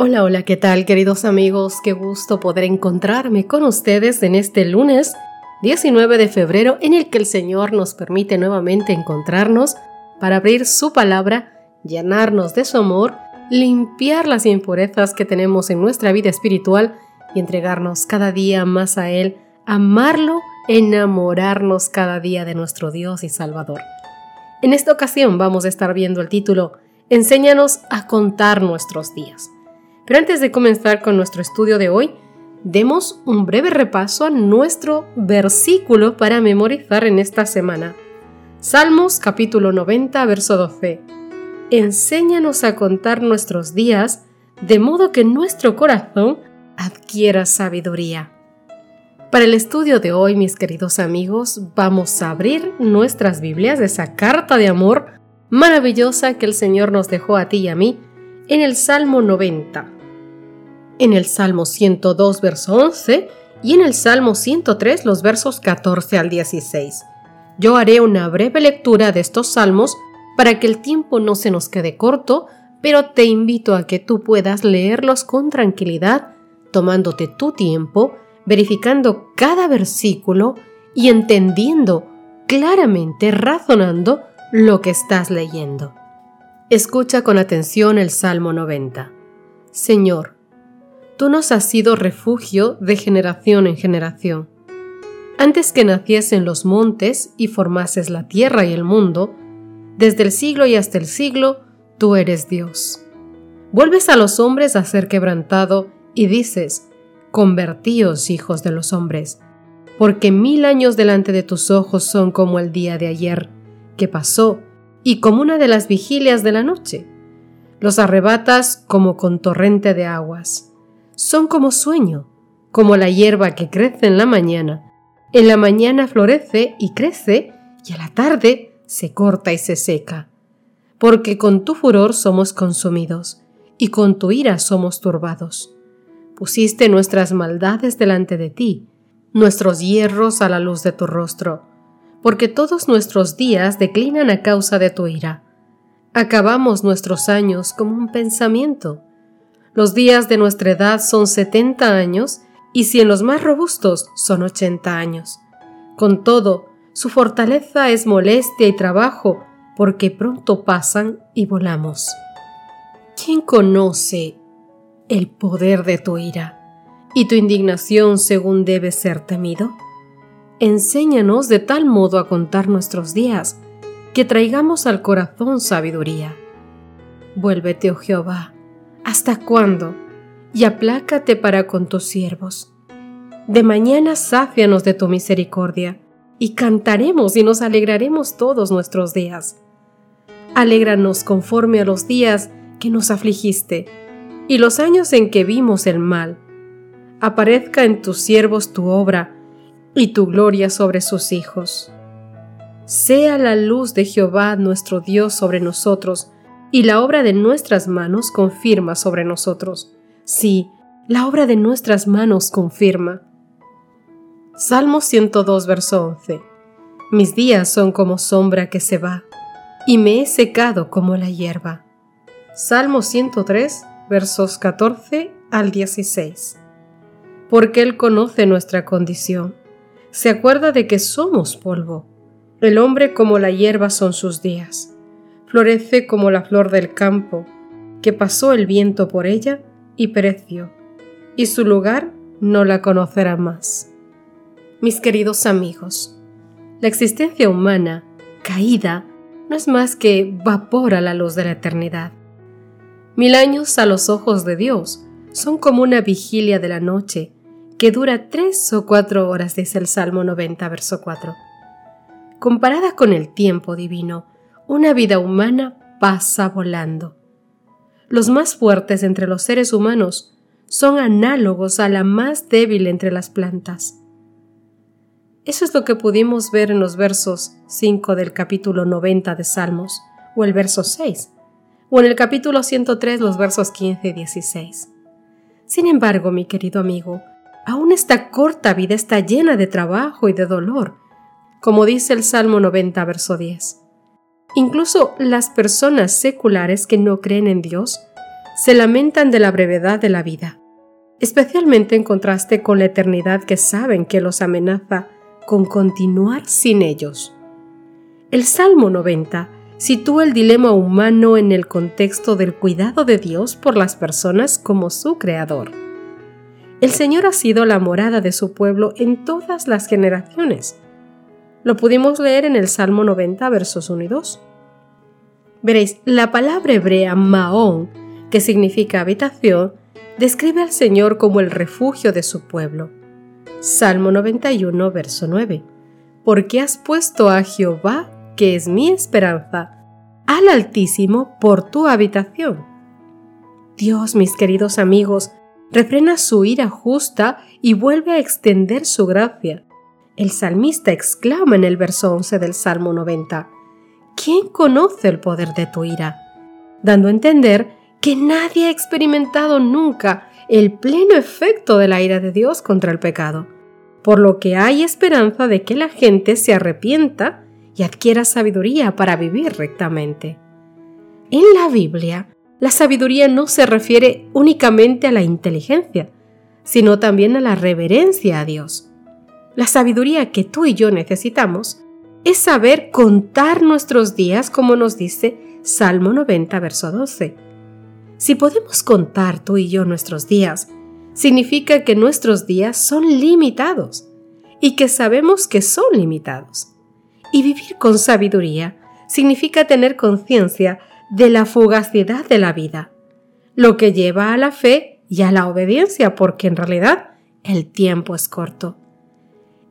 Hola, hola, ¿qué tal queridos amigos? Qué gusto poder encontrarme con ustedes en este lunes 19 de febrero en el que el Señor nos permite nuevamente encontrarnos para abrir su palabra, llenarnos de su amor, limpiar las impurezas que tenemos en nuestra vida espiritual y entregarnos cada día más a Él, amarlo, enamorarnos cada día de nuestro Dios y Salvador. En esta ocasión vamos a estar viendo el título Enséñanos a contar nuestros días. Pero antes de comenzar con nuestro estudio de hoy, demos un breve repaso a nuestro versículo para memorizar en esta semana. Salmos capítulo 90, verso 12. Enséñanos a contar nuestros días de modo que nuestro corazón adquiera sabiduría. Para el estudio de hoy, mis queridos amigos, vamos a abrir nuestras Biblias de esa carta de amor maravillosa que el Señor nos dejó a ti y a mí en el Salmo 90 en el Salmo 102, verso 11, y en el Salmo 103, los versos 14 al 16. Yo haré una breve lectura de estos salmos para que el tiempo no se nos quede corto, pero te invito a que tú puedas leerlos con tranquilidad, tomándote tu tiempo, verificando cada versículo y entendiendo claramente, razonando lo que estás leyendo. Escucha con atención el Salmo 90. Señor, tú nos has sido refugio de generación en generación. Antes que naciesen los montes y formases la tierra y el mundo, desde el siglo y hasta el siglo, tú eres Dios. Vuelves a los hombres a ser quebrantado y dices, convertíos hijos de los hombres, porque mil años delante de tus ojos son como el día de ayer, que pasó, y como una de las vigilias de la noche. Los arrebatas como con torrente de aguas son como sueño, como la hierba que crece en la mañana. En la mañana florece y crece y a la tarde se corta y se seca. Porque con tu furor somos consumidos y con tu ira somos turbados. Pusiste nuestras maldades delante de ti, nuestros hierros a la luz de tu rostro, porque todos nuestros días declinan a causa de tu ira. Acabamos nuestros años como un pensamiento los días de nuestra edad son 70 años y si en los más robustos son 80 años. Con todo, su fortaleza es molestia y trabajo porque pronto pasan y volamos. ¿Quién conoce el poder de tu ira y tu indignación según debe ser temido? Enséñanos de tal modo a contar nuestros días que traigamos al corazón sabiduría. Vuélvete, oh Jehová, ¿Hasta cuándo? Y aplácate para con tus siervos. De mañana sáfianos de tu misericordia, y cantaremos y nos alegraremos todos nuestros días. Alégranos conforme a los días que nos afligiste, y los años en que vimos el mal. Aparezca en tus siervos tu obra, y tu gloria sobre sus hijos. Sea la luz de Jehová nuestro Dios sobre nosotros, y la obra de nuestras manos confirma sobre nosotros. Sí, la obra de nuestras manos confirma. Salmo 102, verso 11. Mis días son como sombra que se va, y me he secado como la hierba. Salmo 103, versos 14 al 16. Porque Él conoce nuestra condición, se acuerda de que somos polvo. El hombre como la hierba son sus días florece como la flor del campo, que pasó el viento por ella y pereció, y su lugar no la conocerá más. Mis queridos amigos, la existencia humana, caída, no es más que vapor a la luz de la eternidad. Mil años a los ojos de Dios son como una vigilia de la noche que dura tres o cuatro horas, dice el Salmo 90, verso 4. Comparada con el tiempo divino, una vida humana pasa volando. Los más fuertes entre los seres humanos son análogos a la más débil entre las plantas. Eso es lo que pudimos ver en los versos 5 del capítulo 90 de Salmos, o el verso 6, o en el capítulo 103 los versos 15 y 16. Sin embargo, mi querido amigo, aún esta corta vida está llena de trabajo y de dolor, como dice el Salmo 90, verso 10. Incluso las personas seculares que no creen en Dios se lamentan de la brevedad de la vida, especialmente en contraste con la eternidad que saben que los amenaza con continuar sin ellos. El Salmo 90 sitúa el dilema humano en el contexto del cuidado de Dios por las personas como su creador. El Señor ha sido la morada de su pueblo en todas las generaciones. Lo pudimos leer en el Salmo 90, versos 1 y 2. Veréis, la palabra hebrea Maón, que significa habitación, describe al Señor como el refugio de su pueblo. Salmo 91, verso 9. Porque has puesto a Jehová, que es mi esperanza, al Altísimo por tu habitación. Dios, mis queridos amigos, refrena su ira justa y vuelve a extender su gracia. El salmista exclama en el verso 11 del Salmo 90, ¿quién conoce el poder de tu ira? Dando a entender que nadie ha experimentado nunca el pleno efecto de la ira de Dios contra el pecado, por lo que hay esperanza de que la gente se arrepienta y adquiera sabiduría para vivir rectamente. En la Biblia, la sabiduría no se refiere únicamente a la inteligencia, sino también a la reverencia a Dios. La sabiduría que tú y yo necesitamos es saber contar nuestros días como nos dice Salmo 90, verso 12. Si podemos contar tú y yo nuestros días, significa que nuestros días son limitados y que sabemos que son limitados. Y vivir con sabiduría significa tener conciencia de la fugacidad de la vida, lo que lleva a la fe y a la obediencia, porque en realidad el tiempo es corto.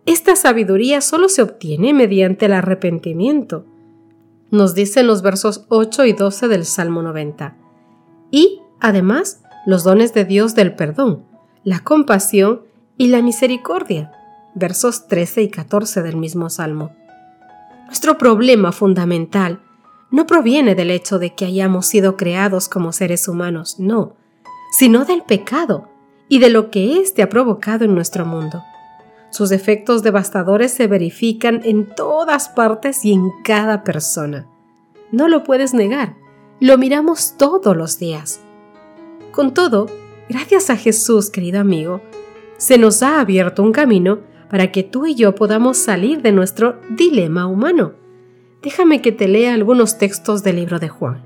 Esta sabiduría solo se obtiene mediante el arrepentimiento. Nos dicen los versos 8 y 12 del Salmo 90. Y, además, los dones de Dios del perdón, la compasión y la misericordia. Versos 13 y 14 del mismo Salmo. Nuestro problema fundamental no proviene del hecho de que hayamos sido creados como seres humanos, no, sino del pecado y de lo que éste ha provocado en nuestro mundo. Sus efectos devastadores se verifican en todas partes y en cada persona. No lo puedes negar, lo miramos todos los días. Con todo, gracias a Jesús, querido amigo, se nos ha abierto un camino para que tú y yo podamos salir de nuestro dilema humano. Déjame que te lea algunos textos del libro de Juan.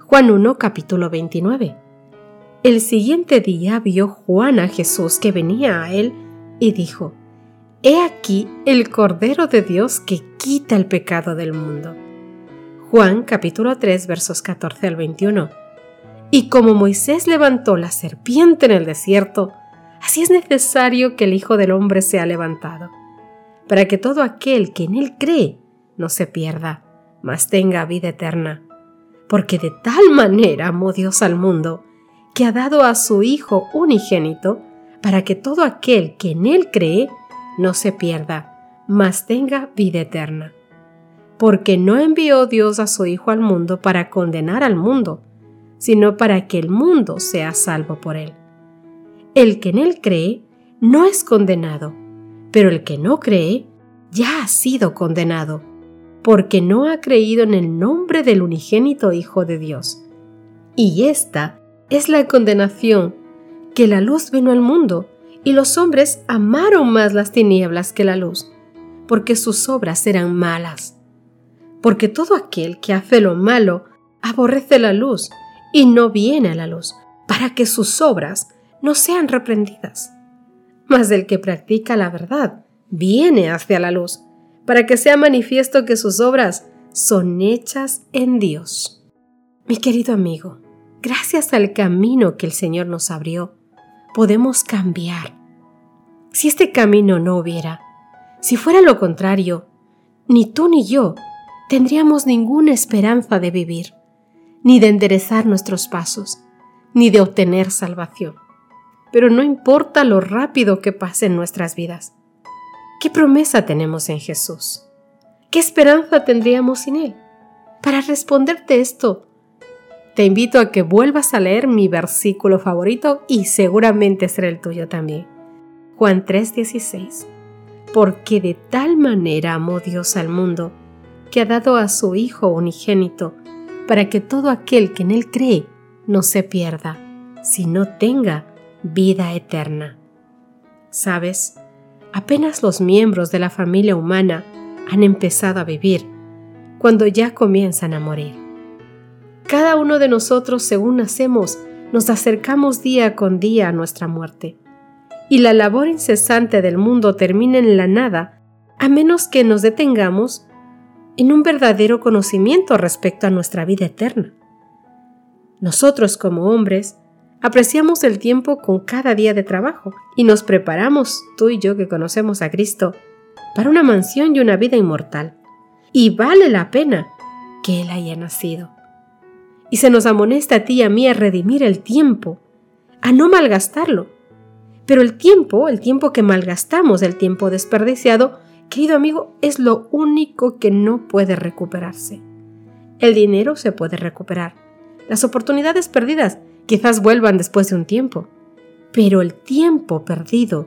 Juan 1, capítulo 29. El siguiente día vio Juan a Jesús que venía a él y dijo, He aquí el Cordero de Dios que quita el pecado del mundo. Juan capítulo 3 versos 14 al 21. Y como Moisés levantó la serpiente en el desierto, así es necesario que el Hijo del Hombre sea levantado, para que todo aquel que en él cree no se pierda, mas tenga vida eterna. Porque de tal manera amó Dios al mundo, que ha dado a su Hijo unigénito, para que todo aquel que en él cree no se pierda, mas tenga vida eterna. Porque no envió Dios a su Hijo al mundo para condenar al mundo, sino para que el mundo sea salvo por él. El que en él cree no es condenado, pero el que no cree ya ha sido condenado, porque no ha creído en el nombre del unigénito Hijo de Dios. Y esta es la condenación, que la luz vino al mundo, y los hombres amaron más las tinieblas que la luz, porque sus obras eran malas. Porque todo aquel que hace lo malo aborrece la luz y no viene a la luz, para que sus obras no sean reprendidas. Mas el que practica la verdad viene hacia la luz, para que sea manifiesto que sus obras son hechas en Dios. Mi querido amigo, gracias al camino que el Señor nos abrió, podemos cambiar. Si este camino no hubiera, si fuera lo contrario, ni tú ni yo tendríamos ninguna esperanza de vivir, ni de enderezar nuestros pasos, ni de obtener salvación. Pero no importa lo rápido que pasen nuestras vidas. ¿Qué promesa tenemos en Jesús? ¿Qué esperanza tendríamos sin Él? Para responderte esto, te invito a que vuelvas a leer mi versículo favorito y seguramente será el tuyo también. Juan 3:16. Porque de tal manera amó Dios al mundo, que ha dado a su Hijo unigénito, para que todo aquel que en Él cree no se pierda, sino tenga vida eterna. ¿Sabes? Apenas los miembros de la familia humana han empezado a vivir cuando ya comienzan a morir. Cada uno de nosotros, según nacemos, nos acercamos día con día a nuestra muerte. Y la labor incesante del mundo termina en la nada, a menos que nos detengamos en un verdadero conocimiento respecto a nuestra vida eterna. Nosotros como hombres apreciamos el tiempo con cada día de trabajo y nos preparamos, tú y yo que conocemos a Cristo, para una mansión y una vida inmortal. Y vale la pena que Él haya nacido. Y se nos amonesta a ti y a mí a redimir el tiempo, a no malgastarlo. Pero el tiempo, el tiempo que malgastamos, el tiempo desperdiciado, querido amigo, es lo único que no puede recuperarse. El dinero se puede recuperar. Las oportunidades perdidas quizás vuelvan después de un tiempo. Pero el tiempo perdido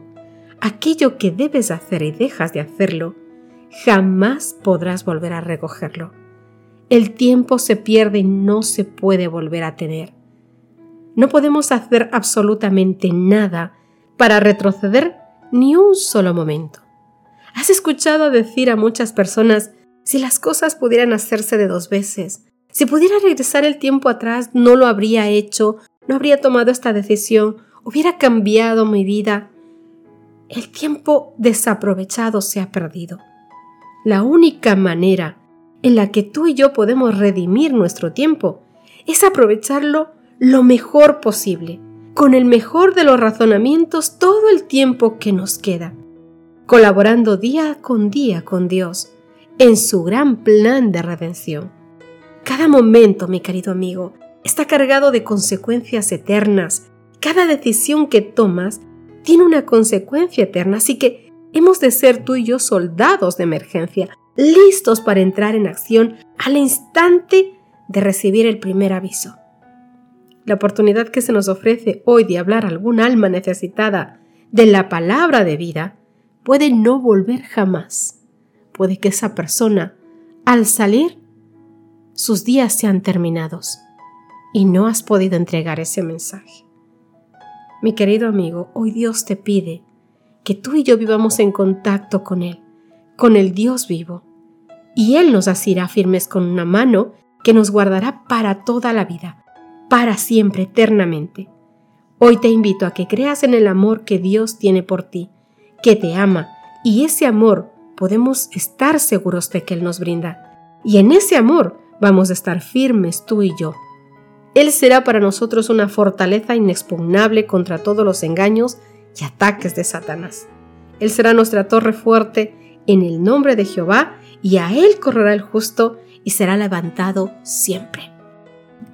aquello que debes hacer y dejas de hacerlo, jamás podrás volver a recogerlo. El tiempo se pierde y no se puede volver a tener. No podemos hacer absolutamente nada para retroceder ni un solo momento. ¿Has escuchado decir a muchas personas, si las cosas pudieran hacerse de dos veces, si pudiera regresar el tiempo atrás, no lo habría hecho, no habría tomado esta decisión, hubiera cambiado mi vida, el tiempo desaprovechado se ha perdido. La única manera en la que tú y yo podemos redimir nuestro tiempo es aprovecharlo lo mejor posible, con el mejor de los razonamientos todo el tiempo que nos queda, colaborando día con día con Dios en su gran plan de redención. Cada momento, mi querido amigo, está cargado de consecuencias eternas. Cada decisión que tomas tiene una consecuencia eterna, así que hemos de ser tú y yo soldados de emergencia, listos para entrar en acción al instante de recibir el primer aviso. La oportunidad que se nos ofrece hoy de hablar a algún alma necesitada de la palabra de vida puede no volver jamás. Puede que esa persona, al salir, sus días sean terminados y no has podido entregar ese mensaje. Mi querido amigo, hoy Dios te pide que tú y yo vivamos en contacto con Él, con el Dios vivo, y Él nos asirá firmes con una mano que nos guardará para toda la vida, para siempre, eternamente. Hoy te invito a que creas en el amor que Dios tiene por ti, que te ama, y ese amor podemos estar seguros de que Él nos brinda. Y en ese amor vamos a estar firmes tú y yo él será para nosotros una fortaleza inexpugnable contra todos los engaños y ataques de Satanás. Él será nuestra torre fuerte en el nombre de Jehová, y a Él correrá el justo y será levantado siempre.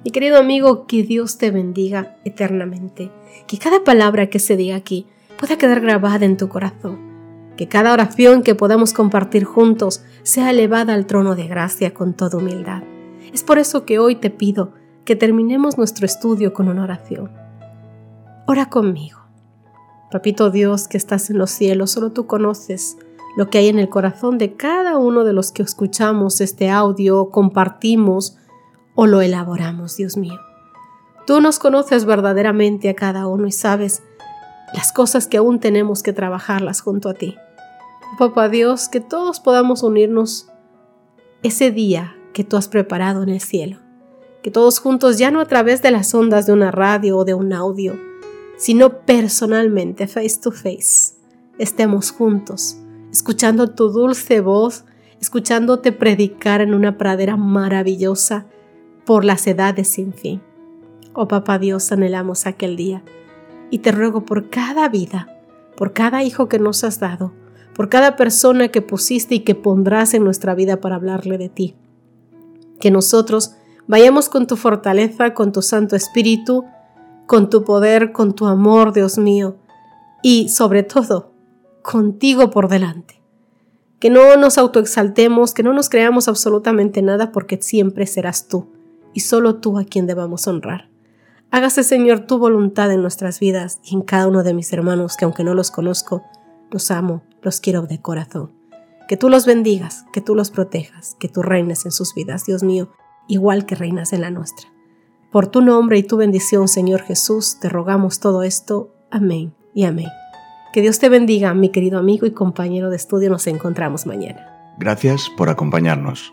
Mi querido amigo, que Dios te bendiga eternamente, que cada palabra que se diga aquí pueda quedar grabada en tu corazón, que cada oración que podamos compartir juntos sea elevada al trono de gracia con toda humildad. Es por eso que hoy te pido que terminemos nuestro estudio con una oración. Ora conmigo. Papito Dios que estás en los cielos, solo tú conoces lo que hay en el corazón de cada uno de los que escuchamos este audio, compartimos o lo elaboramos, Dios mío. Tú nos conoces verdaderamente a cada uno y sabes las cosas que aún tenemos que trabajarlas junto a ti. Papá Dios, que todos podamos unirnos ese día que tú has preparado en el cielo que todos juntos, ya no a través de las ondas de una radio o de un audio, sino personalmente, face to face, estemos juntos, escuchando tu dulce voz, escuchándote predicar en una pradera maravillosa por las edades sin fin. Oh Papá Dios, anhelamos aquel día y te ruego por cada vida, por cada hijo que nos has dado, por cada persona que pusiste y que pondrás en nuestra vida para hablarle de ti. Que nosotros Vayamos con tu fortaleza, con tu Santo Espíritu, con tu poder, con tu amor, Dios mío, y sobre todo, contigo por delante, Que no nos autoexaltemos, que no nos creamos absolutamente nada porque siempre serás tú y solo tú a quien debamos honrar. Hágase, Señor, tu voluntad en nuestras vidas y en cada uno de mis hermanos que aunque no los conozco, los amo, los quiero de corazón. Que tú los bendigas, que tú los protejas, que tú reines en sus vidas, Dios mío, igual que reinas en la nuestra. Por tu nombre y tu bendición, Señor Jesús, te rogamos todo esto. Amén y amén. Que Dios te bendiga, mi querido amigo y compañero de estudio. Nos encontramos mañana. Gracias por acompañarnos.